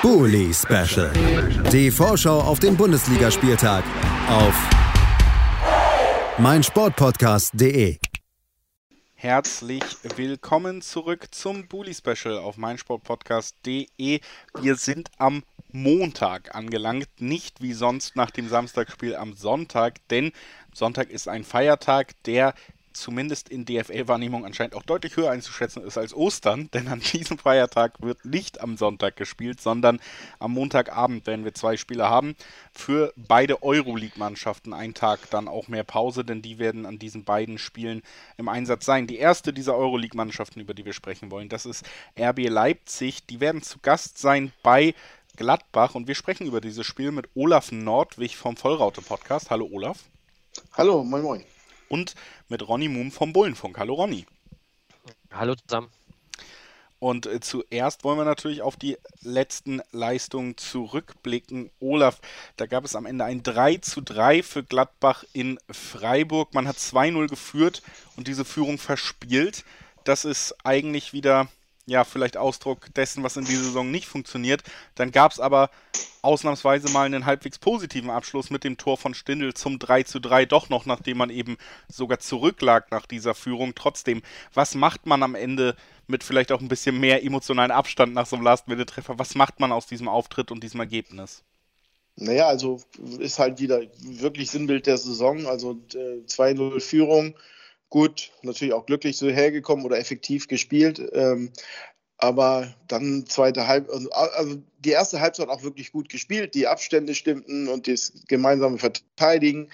Bully Special. Die Vorschau auf den Bundesligaspieltag auf meinsportpodcast.de. Herzlich willkommen zurück zum Bully Special auf meinsportpodcast.de. Wir sind am Montag angelangt, nicht wie sonst nach dem Samstagspiel am Sonntag, denn Sonntag ist ein Feiertag, der zumindest in DFL-Wahrnehmung anscheinend auch deutlich höher einzuschätzen ist als Ostern, denn an diesem Feiertag wird nicht am Sonntag gespielt, sondern am Montagabend werden wir zwei Spiele haben. Für beide Euroleague-Mannschaften ein Tag dann auch mehr Pause, denn die werden an diesen beiden Spielen im Einsatz sein. Die erste dieser Euroleague-Mannschaften, über die wir sprechen wollen, das ist RB Leipzig. Die werden zu Gast sein bei Gladbach und wir sprechen über dieses Spiel mit Olaf Nordwig vom Vollraute-Podcast. Hallo Olaf. Hallo, moin moin und mit Ronny Moom vom Bullenfunk. Hallo Ronny. Hallo zusammen. Und äh, zuerst wollen wir natürlich auf die letzten Leistungen zurückblicken. Olaf, da gab es am Ende ein 3 zu 3 für Gladbach in Freiburg. Man hat 2-0 geführt und diese Führung verspielt. Das ist eigentlich wieder ja, vielleicht Ausdruck dessen, was in dieser Saison nicht funktioniert. Dann gab es aber ausnahmsweise mal einen halbwegs positiven Abschluss mit dem Tor von Stindl zum 3 zu 3, doch noch, nachdem man eben sogar zurücklag nach dieser Führung. Trotzdem, was macht man am Ende mit vielleicht auch ein bisschen mehr emotionalen Abstand nach so einem Last-Minute-Treffer? Was macht man aus diesem Auftritt und diesem Ergebnis? Naja, also ist halt wieder wirklich Sinnbild der Saison. Also äh, 2-0 Führung gut, natürlich auch glücklich so hergekommen oder effektiv gespielt. Ähm, aber dann zweite Halb, also, also die erste Halbzeit auch wirklich gut gespielt. Die Abstände stimmten und das gemeinsame Verteidigen.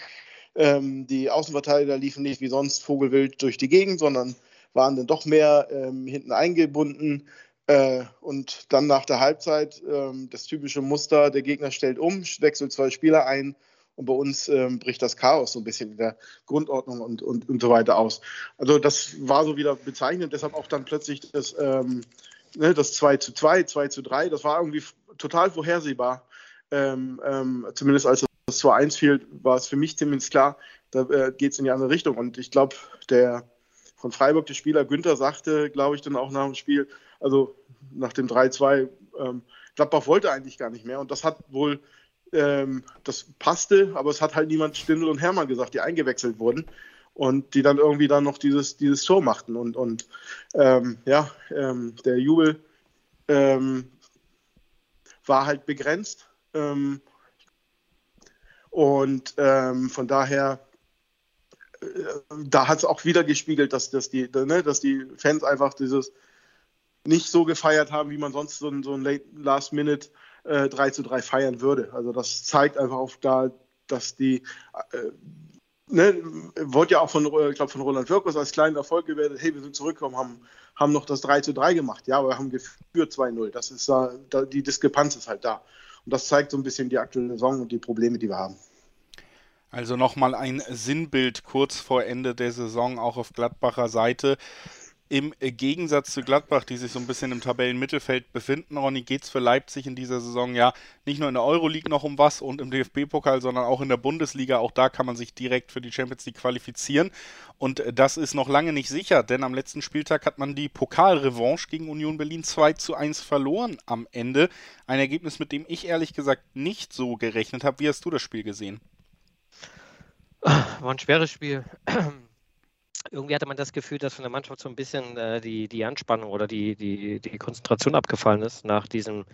Ähm, die Außenverteidiger liefen nicht wie sonst Vogelwild durch die Gegend, sondern waren dann doch mehr ähm, hinten eingebunden. Äh, und dann nach der Halbzeit ähm, das typische Muster, der Gegner stellt um, wechselt zwei Spieler ein und bei uns ähm, bricht das Chaos so ein bisschen in der Grundordnung und, und, und so weiter aus. Also das war so wieder bezeichnend, deshalb auch dann plötzlich das, ähm, ne, das 2 zu 2, 2 zu 3, das war irgendwie total vorhersehbar. Ähm, ähm, zumindest als das 2-1 fiel, war es für mich zumindest klar, da äh, geht es in die andere Richtung. Und ich glaube, der von Freiburg, der Spieler Günther, sagte, glaube ich, dann auch nach dem Spiel, also nach dem 3-2, ähm, Gladbach wollte eigentlich gar nicht mehr. Und das hat wohl ähm, das passte, aber es hat halt niemand Stindl und Hermann gesagt, die eingewechselt wurden und die dann irgendwie dann noch dieses, dieses Tor machten. Und, und ähm, ja, ähm, der Jubel ähm, war halt begrenzt. Ähm, und ähm, von daher, äh, da hat es auch wieder gespiegelt, dass, dass, die, ne, dass die Fans einfach dieses nicht so gefeiert haben, wie man sonst so ein, so ein Last-Minute äh, 3 zu 3 feiern würde. Also das zeigt einfach auch da, dass die äh, ne, wurde ja auch von, äh, ich glaube, von Roland Wirkus als kleinen Erfolg gewertet, hey, wir sind zurückgekommen, haben, haben noch das 3 zu 3 gemacht. Ja, aber wir haben geführt 2-0. Das ist da, die Diskrepanz ist halt da. Und das zeigt so ein bisschen die aktuelle Saison und die Probleme, die wir haben. Also nochmal ein Sinnbild kurz vor Ende der Saison auch auf Gladbacher Seite. Im Gegensatz zu Gladbach, die sich so ein bisschen im Tabellenmittelfeld befinden, Ronny, geht es für Leipzig in dieser Saison ja nicht nur in der Euroleague noch um was und im DFB-Pokal, sondern auch in der Bundesliga. Auch da kann man sich direkt für die Champions League qualifizieren. Und das ist noch lange nicht sicher, denn am letzten Spieltag hat man die Pokalrevanche gegen Union Berlin 2 zu 1 verloren am Ende. Ein Ergebnis, mit dem ich ehrlich gesagt nicht so gerechnet habe. Wie hast du das Spiel gesehen? War ein schweres Spiel irgendwie hatte man das Gefühl, dass von der Mannschaft so ein bisschen äh, die, die Anspannung oder die, die, die Konzentration abgefallen ist nach diesem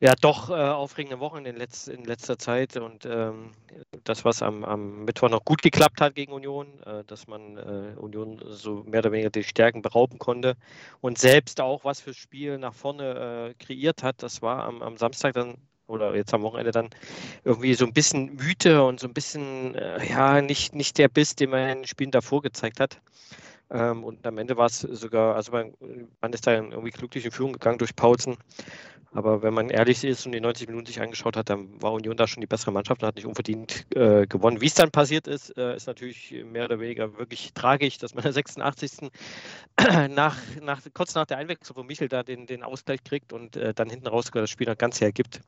ja doch äh, aufregenden Wochen in, letz, in letzter Zeit. Und ähm, das, was am, am Mittwoch noch gut geklappt hat gegen Union, äh, dass man äh, Union so mehr oder weniger die Stärken berauben konnte und selbst auch was fürs Spiel nach vorne äh, kreiert hat, das war am, am Samstag dann oder jetzt am Wochenende dann irgendwie so ein bisschen müde und so ein bisschen, äh, ja, nicht, nicht der Biss, den man in den Spielen davor gezeigt hat. Ähm, und am Ende war es sogar, also man, man ist da irgendwie glücklich in Führung gegangen durch Paulsen. Aber wenn man ehrlich ist und die 90 Minuten sich angeschaut hat, dann war Union da schon die bessere Mannschaft und hat nicht unverdient äh, gewonnen. Wie es dann passiert ist, äh, ist natürlich mehr oder weniger wirklich tragisch, dass man in der 86. nach, nach, kurz nach der Einwechslung von Michel da den, den Ausgleich kriegt und äh, dann hinten raus das Spiel noch ganz hergibt.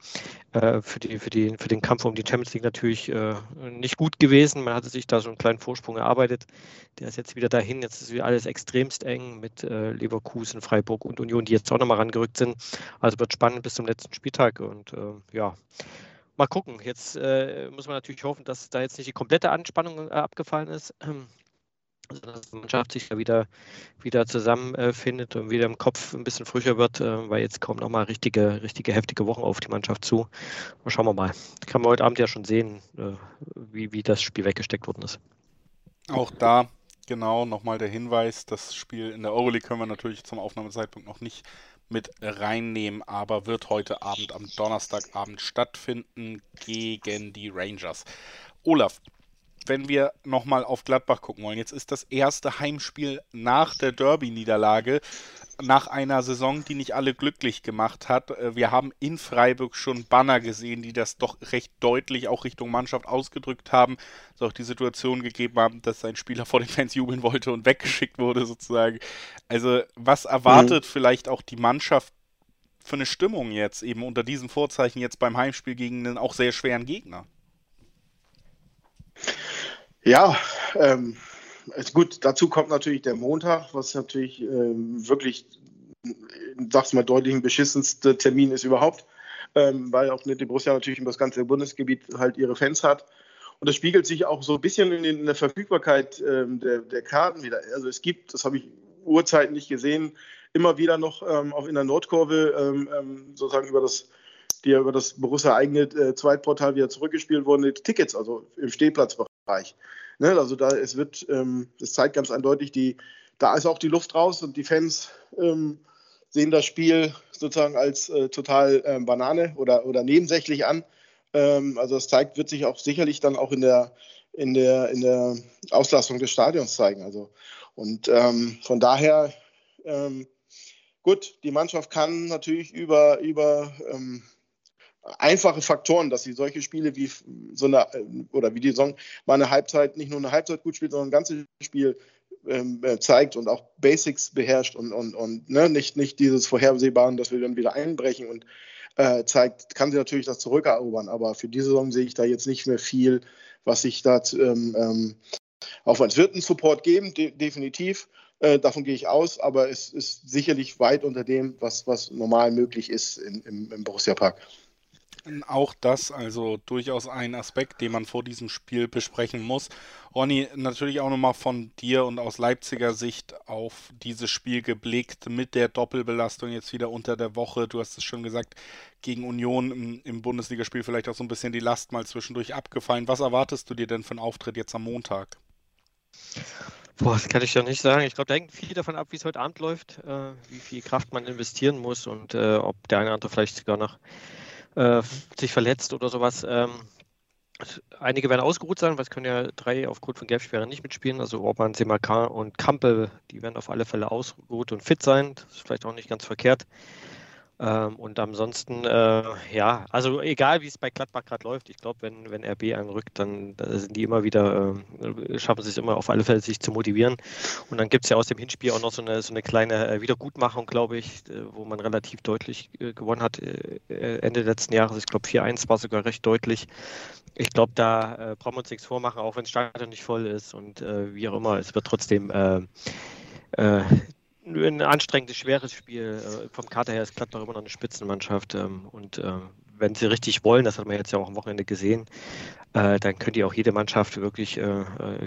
Äh, für, die, für, die, für den Kampf um die Champions League natürlich äh, nicht gut gewesen. Man hatte sich da so einen kleinen Vorsprung erarbeitet. Der ist jetzt wieder dahin. Jetzt ist wieder alles extremst eng mit äh, Leverkusen, Freiburg und Union, die jetzt auch nochmal rangerückt sind. Also wird spannend bis zum letzten Spieltag und äh, ja, mal gucken. Jetzt äh, muss man natürlich hoffen, dass da jetzt nicht die komplette Anspannung äh, abgefallen ist. Sondern dass die Mannschaft sich da wieder, wieder zusammenfindet und wieder im Kopf ein bisschen frischer wird, äh, weil jetzt kommen nochmal richtige, richtige heftige Wochen auf die Mannschaft zu. Und schauen wir mal. Kann man heute Abend ja schon sehen, äh, wie, wie das Spiel weggesteckt worden ist. Auch da genau nochmal der Hinweis, das Spiel in der Euroleague können wir natürlich zum Aufnahmezeitpunkt noch nicht mit reinnehmen, aber wird heute Abend am Donnerstagabend stattfinden gegen die Rangers. Olaf, wenn wir nochmal auf Gladbach gucken wollen, jetzt ist das erste Heimspiel nach der Derby-Niederlage, nach einer Saison, die nicht alle glücklich gemacht hat. Äh, wir haben in Freiburg schon Banner gesehen, die das doch recht deutlich auch Richtung Mannschaft ausgedrückt haben. Es auch die Situation gegeben haben, dass ein Spieler vor den Fans jubeln wollte und weggeschickt wurde sozusagen. Also was erwartet mhm. vielleicht auch die Mannschaft für eine Stimmung jetzt eben unter diesen Vorzeichen jetzt beim Heimspiel gegen einen auch sehr schweren Gegner? Ja, ähm, gut, dazu kommt natürlich der Montag, was natürlich ähm, wirklich, sag's mal deutlich, ein beschissenster Termin ist überhaupt, ähm, weil auch die Borussia natürlich über das ganze Bundesgebiet halt ihre Fans hat. Und das spiegelt sich auch so ein bisschen in, in der Verfügbarkeit ähm, der, der, Karten wieder. Also es gibt, das habe ich Uhrzeiten nicht gesehen, immer wieder noch ähm, auch in der Nordkurve ähm, ähm, sozusagen über das die ja über das Borussia eigene äh, Zweitportal wieder zurückgespielt wurden, Tickets, also im Stehplatzbereich. Ne, also da es wird, ähm, es zeigt ganz eindeutig, die, da ist auch die Luft raus und die Fans ähm, sehen das Spiel sozusagen als äh, total ähm, Banane oder, oder nebensächlich an. Ähm, also das zeigt, wird sich auch sicherlich dann auch in der, in der, in der Auslastung des Stadions zeigen. Also, und ähm, von daher, ähm, gut, die Mannschaft kann natürlich über, über einfache Faktoren, dass sie solche Spiele wie so eine oder wie die Saison mal eine Halbzeit, nicht nur eine Halbzeit gut spielt, sondern ein ganzes Spiel ähm, äh, zeigt und auch Basics beherrscht und, und, und ne, nicht, nicht dieses Vorhersehbaren, dass wir dann wieder einbrechen und äh, zeigt, kann sie natürlich das zurückerobern. Aber für diese Saison sehe ich da jetzt nicht mehr viel, was sich da ähm, ähm, auf Es wird einen Support geben, de definitiv. Äh, davon gehe ich aus, aber es ist sicherlich weit unter dem, was, was normal möglich ist in, im, im Borussia Park. Auch das also durchaus ein Aspekt, den man vor diesem Spiel besprechen muss. Ronny, natürlich auch nochmal von dir und aus Leipziger Sicht auf dieses Spiel geblickt mit der Doppelbelastung jetzt wieder unter der Woche. Du hast es schon gesagt, gegen Union im, im Bundesligaspiel vielleicht auch so ein bisschen die Last mal zwischendurch abgefallen. Was erwartest du dir denn für einen Auftritt jetzt am Montag? Boah, das kann ich ja nicht sagen. Ich glaube, da hängt viel davon ab, wie es heute Abend läuft, äh, wie viel Kraft man investieren muss und äh, ob der eine oder andere vielleicht sogar noch äh, sich verletzt oder sowas. Ähm, einige werden ausgeruht sein, weil es können ja drei aufgrund von Gelbsperren nicht mitspielen. Also Orban, Semakar und Kampel, die werden auf alle Fälle ausgeruht und fit sein. Das ist vielleicht auch nicht ganz verkehrt. Ähm, und ansonsten, äh, ja, also egal wie es bei Gladbach gerade läuft, ich glaube, wenn, wenn RB anrückt, dann sind die immer wieder, äh, schaffen sie es immer auf alle Fälle, sich zu motivieren. Und dann gibt es ja aus dem Hinspiel auch noch so eine, so eine kleine äh, Wiedergutmachung, glaube ich, äh, wo man relativ deutlich äh, gewonnen hat äh, Ende letzten Jahres. Ich glaube, 4-1 war sogar recht deutlich. Ich glaube, da brauchen wir uns nichts vormachen, auch wenn das Stadion nicht voll ist und wie auch immer, es wird trotzdem ein anstrengendes, schweres Spiel. Äh, vom Kater her ist Gladbach immer noch eine Spitzenmannschaft. Ähm, und äh, wenn sie richtig wollen, das hat man jetzt ja auch am Wochenende gesehen, äh, dann könnte ja auch jede Mannschaft wirklich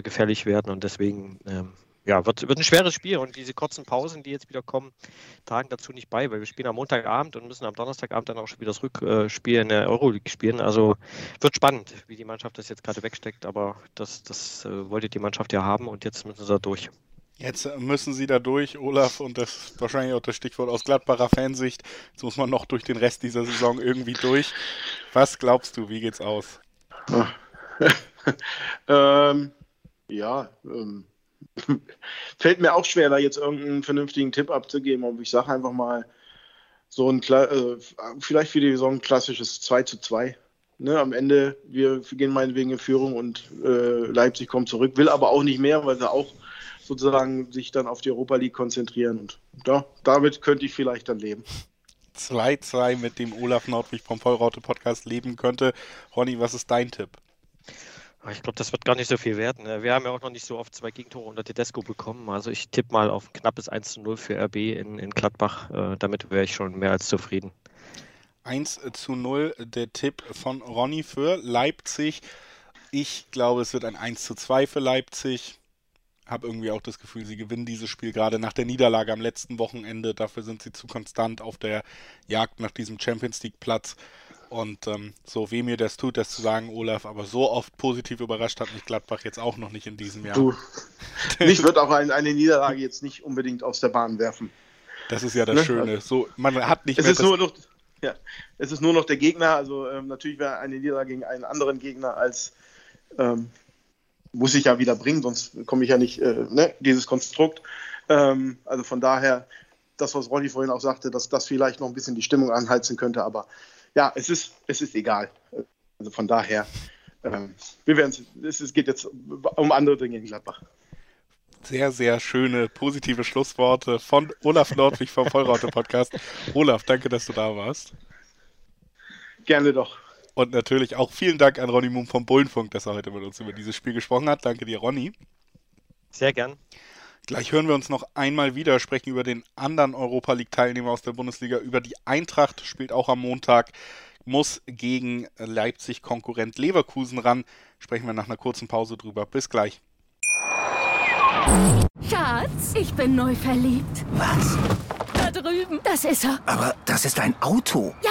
gefährlich werden. Und deswegen ähm, ja, wird, wird ein schweres Spiel. Und diese kurzen Pausen, die jetzt wieder kommen, tragen dazu nicht bei, weil wir spielen am Montagabend und müssen am Donnerstagabend dann auch schon wieder das Rückspiel in der Euroleague spielen. Also wird spannend, wie die Mannschaft das jetzt gerade wegsteckt. Aber das, das wollte die Mannschaft ja haben und jetzt müssen sie da durch. Jetzt müssen sie da durch, Olaf, und das ist wahrscheinlich auch das Stichwort aus Gladbacher Fansicht. Jetzt muss man noch durch den Rest dieser Saison irgendwie durch. Was glaubst du, wie geht's aus? ähm, ja, ähm, fällt mir auch schwer, da jetzt irgendeinen vernünftigen Tipp abzugeben, aber ich sage einfach mal so ein, äh, vielleicht für die Saison ein klassisches 2 zu 2. Ne, am Ende, wir gehen meinetwegen in Führung und äh, Leipzig kommt zurück, will aber auch nicht mehr, weil sie auch sozusagen sich dann auf die Europa League konzentrieren. Und ja, damit könnte ich vielleicht dann leben. 2-2 mit dem Olaf Nordwig vom Vollraute Podcast leben könnte. Ronny, was ist dein Tipp? Ah, ich glaube, das wird gar nicht so viel werden. Wir haben ja auch noch nicht so oft zwei Gegentore unter Tedesco bekommen. Also ich tippe mal auf ein knappes 1 0 für RB in, in Gladbach. Äh, damit wäre ich schon mehr als zufrieden. 1 zu 0 der Tipp von Ronny für Leipzig. Ich glaube, es wird ein 1 zu 2 für Leipzig. Habe irgendwie auch das Gefühl, sie gewinnen dieses Spiel gerade nach der Niederlage am letzten Wochenende. Dafür sind sie zu konstant auf der Jagd nach diesem Champions League Platz. Und ähm, so weh mir das tut, das zu sagen, Olaf, aber so oft positiv überrascht hat mich Gladbach jetzt auch noch nicht in diesem Jahr. Du, mich wird auch ein, eine Niederlage jetzt nicht unbedingt aus der Bahn werfen. Das ist ja das ne? Schöne. So, man hat nicht es mehr ist nur noch, ja, es ist nur noch der Gegner. Also ähm, natürlich wäre eine Niederlage gegen einen anderen Gegner als ähm, muss ich ja wieder bringen, sonst komme ich ja nicht äh, ne, dieses Konstrukt. Ähm, also von daher, das, was Ronny vorhin auch sagte, dass das vielleicht noch ein bisschen die Stimmung anheizen könnte, aber ja, es ist, es ist egal. Also von daher, ähm, wir werden es, es geht jetzt um andere Dinge in Gladbach. Sehr, sehr schöne, positive Schlussworte von Olaf Nordwig vom Vollraute Podcast. Olaf, danke, dass du da warst. Gerne doch. Und natürlich auch vielen Dank an Ronny Moon vom Bullenfunk, dass er heute mit uns über dieses Spiel gesprochen hat. Danke dir, Ronny. Sehr gern. Gleich hören wir uns noch einmal wieder, sprechen über den anderen Europa League-Teilnehmer aus der Bundesliga, über die Eintracht, spielt auch am Montag, muss gegen Leipzig-Konkurrent Leverkusen ran. Sprechen wir nach einer kurzen Pause drüber. Bis gleich. Schatz, ich bin neu verliebt. Was? Da drüben. Das ist er. Aber das ist ein Auto. Ja,